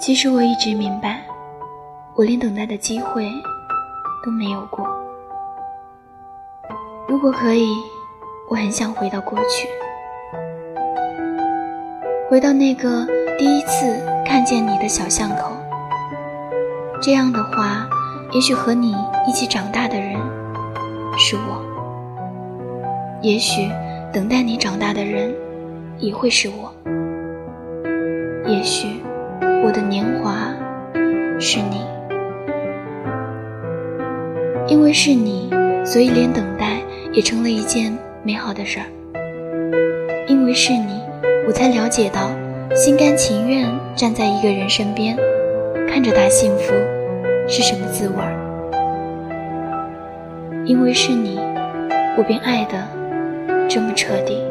其实我一直明白，我连等待的机会都没有过。如果可以，我很想回到过去，回到那个第一次看见你的小巷口。这样的话，也许和你一起长大的人是我，也许等待你长大的人也会是我，也许我的年华是你，因为是你，所以连等待也成了一件美好的事儿。因为是你，我才了解到心甘情愿站在一个人身边。看着他幸福是什么滋味儿？因为是你，我便爱的这么彻底。